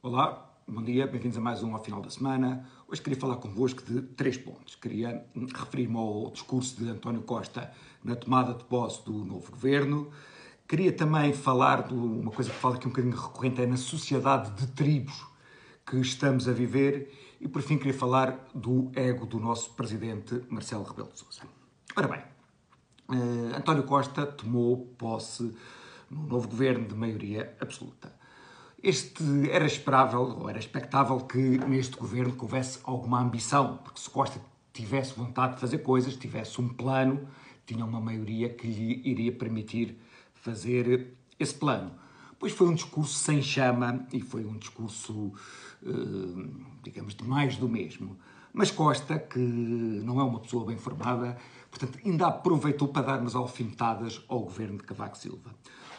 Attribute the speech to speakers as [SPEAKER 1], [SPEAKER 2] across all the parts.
[SPEAKER 1] Olá, bom dia, bem-vindos a mais um ao final da semana. Hoje queria falar convosco de três pontos. Queria referir-me ao discurso de António Costa na tomada de posse do novo governo. Queria também falar de uma coisa que falo aqui um bocadinho recorrente, é na sociedade de tribos que estamos a viver. E por fim queria falar do ego do nosso presidente Marcelo Rebelo de Sousa. Ora bem, uh, António Costa tomou posse no novo governo de maioria absoluta. Este era esperável, ou era expectável que neste governo houvesse alguma ambição, porque se Costa tivesse vontade de fazer coisas, tivesse um plano, tinha uma maioria que lhe iria permitir fazer esse plano. Pois foi um discurso sem chama e foi um discurso, eh, digamos, de mais do mesmo. Mas Costa, que não é uma pessoa bem formada, portanto, ainda aproveitou para dar umas alfinetadas ao governo de Cavaco Silva.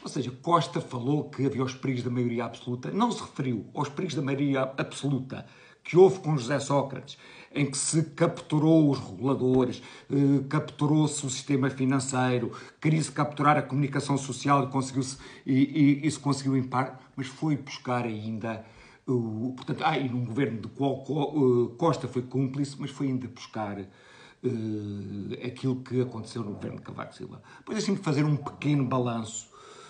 [SPEAKER 1] Ou seja, Costa falou que havia os perigos da maioria absoluta, não se referiu aos perigos da maioria absoluta que houve com José Sócrates, em que se capturou os reguladores, eh, capturou-se o sistema financeiro, queria-se capturar a comunicação social e, conseguiu -se, e, e, e se conseguiu mas foi buscar ainda o, portanto, ah, e num governo de qual uh, Costa foi cúmplice, mas foi ainda buscar uh, aquilo que aconteceu no governo de Cavaco Silva. Depois deixem-me fazer um pequeno balanço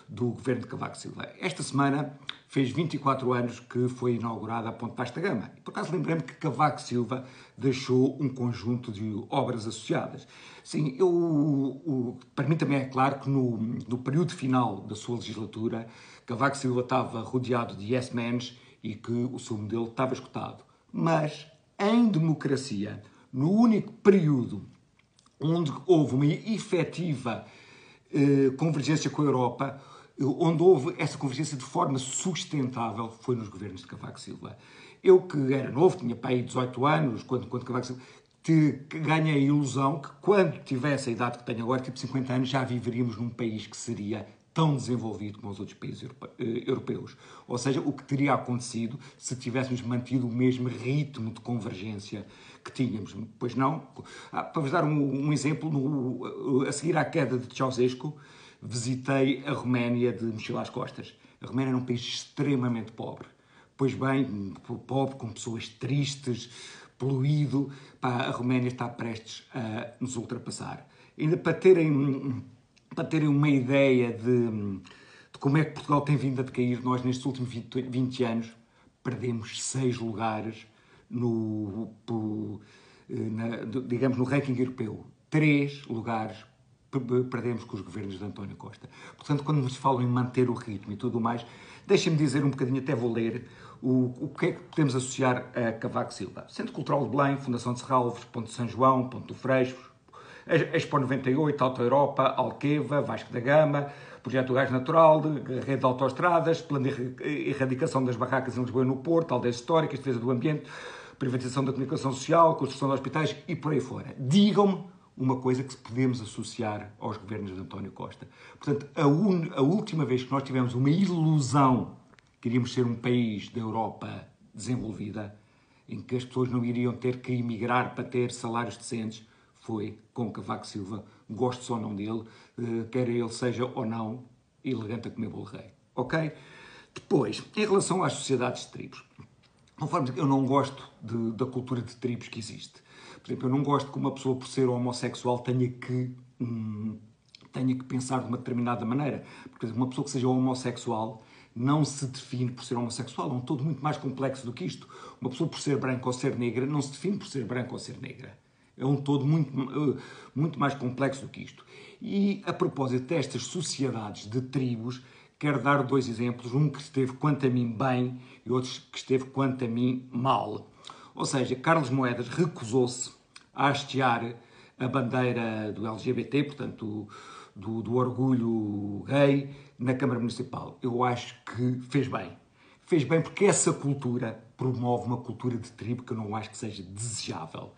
[SPEAKER 1] do governo de Cavaco Silva. Esta semana fez 24 anos que foi inaugurada a Ponte Vasta Gama. Por acaso lembrei-me que Cavaco Silva deixou um conjunto de obras associadas. Sim, eu, o, para mim também é claro que no, no período final da sua legislatura, Cavaco Silva estava rodeado de yes-mens e que o seu modelo estava escutado. Mas, em democracia, no único período onde houve uma efetiva eh, convergência com a Europa, onde houve essa convergência de forma sustentável foi nos governos de Cavaco Silva. Eu que era novo, tinha pai 18 anos, quando, quando Cavaco Silva, te, ganhei a ilusão que quando tivesse a idade que tenho agora, tipo 50 anos, já viveríamos num país que seria tão desenvolvido como os outros países eh, europeus. Ou seja, o que teria acontecido se tivéssemos mantido o mesmo ritmo de convergência que tínhamos. Pois não. Ah, para vos dar um, um exemplo, no, a seguir à queda de Ceausescu, visitei a Roménia de mochila às costas. A Roménia era um país extremamente pobre. Pois bem, pobre, com pessoas tristes, poluído, pá, a Roménia está prestes a nos ultrapassar. Ainda para terem, para terem uma ideia de, de como é que Portugal tem vindo a decair, nós nestes últimos 20, 20 anos perdemos seis lugares no, na, digamos, no ranking europeu. Três lugares perdemos com os governos de António Costa. Portanto, quando nos falam em manter o ritmo e tudo mais, deixem-me dizer um bocadinho, até vou ler, o, o que é que podemos associar a Cavaco Silva. Centro Cultural de Belém, Fundação de Serralves, Ponto de São João, Ponto do Freixo, Expo 98, Alta Europa, Alqueva, Vasco da Gama, Projeto do Gás Natural, Rede de Autoestradas, Plano de Erradicação das Barracas em Lisboa e no Porto, Aldeias Históricas, Defesa do Ambiente, Privatização da Comunicação Social, Construção de Hospitais e por aí fora. Digam-me uma coisa que podemos associar aos governos de António Costa. Portanto, a, un... a última vez que nós tivemos uma ilusão que iríamos ser um país da Europa desenvolvida, em que as pessoas não iriam ter que emigrar para ter salários decentes, foi com Cavaco Silva, gosto ou não dele, eh, quer ele seja ou não elegante a comer bolo rei. Ok? Depois, em relação às sociedades de tribos, conforme eu não gosto de, da cultura de tribos que existe. Por exemplo, eu não gosto que uma pessoa, por ser homossexual, tenha que, hum, tenha que pensar de uma determinada maneira. Porque uma pessoa que seja homossexual não se define por ser homossexual, é um todo muito mais complexo do que isto. Uma pessoa, por ser branca ou ser negra, não se define por ser branca ou ser negra. É um todo muito, eh, muito mais complexo do que isto. E a propósito destas sociedades de tribos, quero dar dois exemplos. Um que esteve, quanto a mim, bem e outro que esteve, quanto a mim, mal. Ou seja, Carlos Moedas recusou-se a hastear a bandeira do LGBT, portanto, do, do, orgulho gay, na Câmara Municipal. Eu acho que fez bem. Fez bem porque essa cultura promove uma cultura de tribo que eu não acho que seja desejável.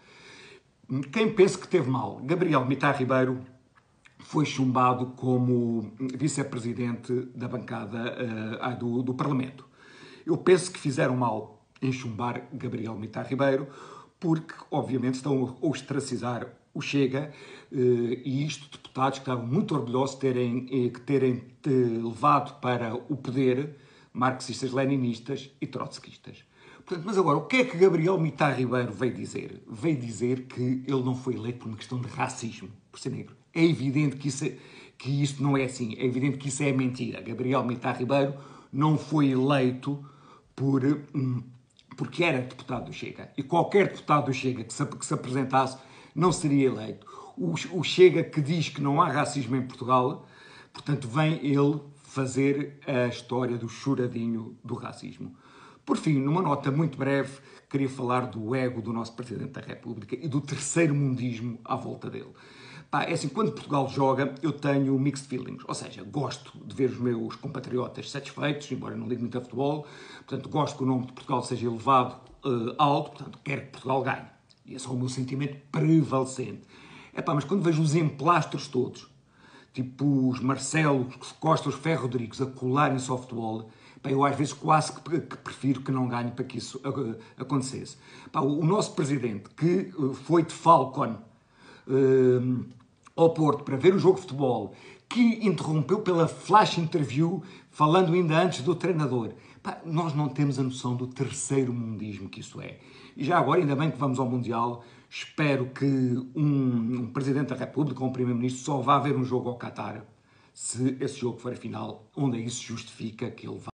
[SPEAKER 1] Quem pensa que teve mal? Gabriel Mitar Ribeiro foi chumbado como vice-presidente da bancada uh, do, do Parlamento. Eu penso que fizeram mal em chumbar Gabriel Mitar Ribeiro, porque, obviamente, estão a ostracizar o Chega, eh, e isto, deputados que estavam muito orgulhosos de terem, eh, terem levado para o poder marxistas, leninistas e trotskistas. Portanto, mas agora, o que é que Gabriel Mitar Ribeiro veio dizer? Veio dizer que ele não foi eleito por uma questão de racismo, por ser negro. É evidente que isso, que isso não é assim. É evidente que isso é mentira. Gabriel Mitar Ribeiro não foi eleito por, hum, porque era deputado do Chega. E qualquer deputado do Chega que se, que se apresentasse não seria eleito. O, o Chega que diz que não há racismo em Portugal, portanto, vem ele fazer a história do choradinho do racismo. Por fim, numa nota muito breve, queria falar do ego do nosso Presidente da República e do terceiro mundismo à volta dele. Pá, é assim, quando Portugal joga, eu tenho mixed feelings, ou seja, gosto de ver os meus compatriotas satisfeitos, embora não ligue muito a futebol, portanto, gosto que o nome de Portugal seja elevado uh, alto, portanto, quero que Portugal ganhe. E esse é o meu sentimento prevalecente. É pá, mas quando vejo os emplastros todos, tipo os Marcelo, Costa, os Ferro Rodrigues a colarem-se ao futebol, pá, eu às vezes quase que, que, prefiro que não ganhe para que isso uh, acontecesse. Pá, o, o, nosso presidente, que uh, foi de Falcon, ao Porto para ver o jogo de futebol, que interrompeu pela flash interview, falando ainda antes do treinador. Pá, nós não temos a noção do terceiro mundismo que isso é. E já agora, ainda bem que vamos ao Mundial, espero que um, um Presidente da República ou um Primeiro-Ministro só vá ver um jogo ao Qatar, se esse jogo for a final, onde isso justifica que ele vá.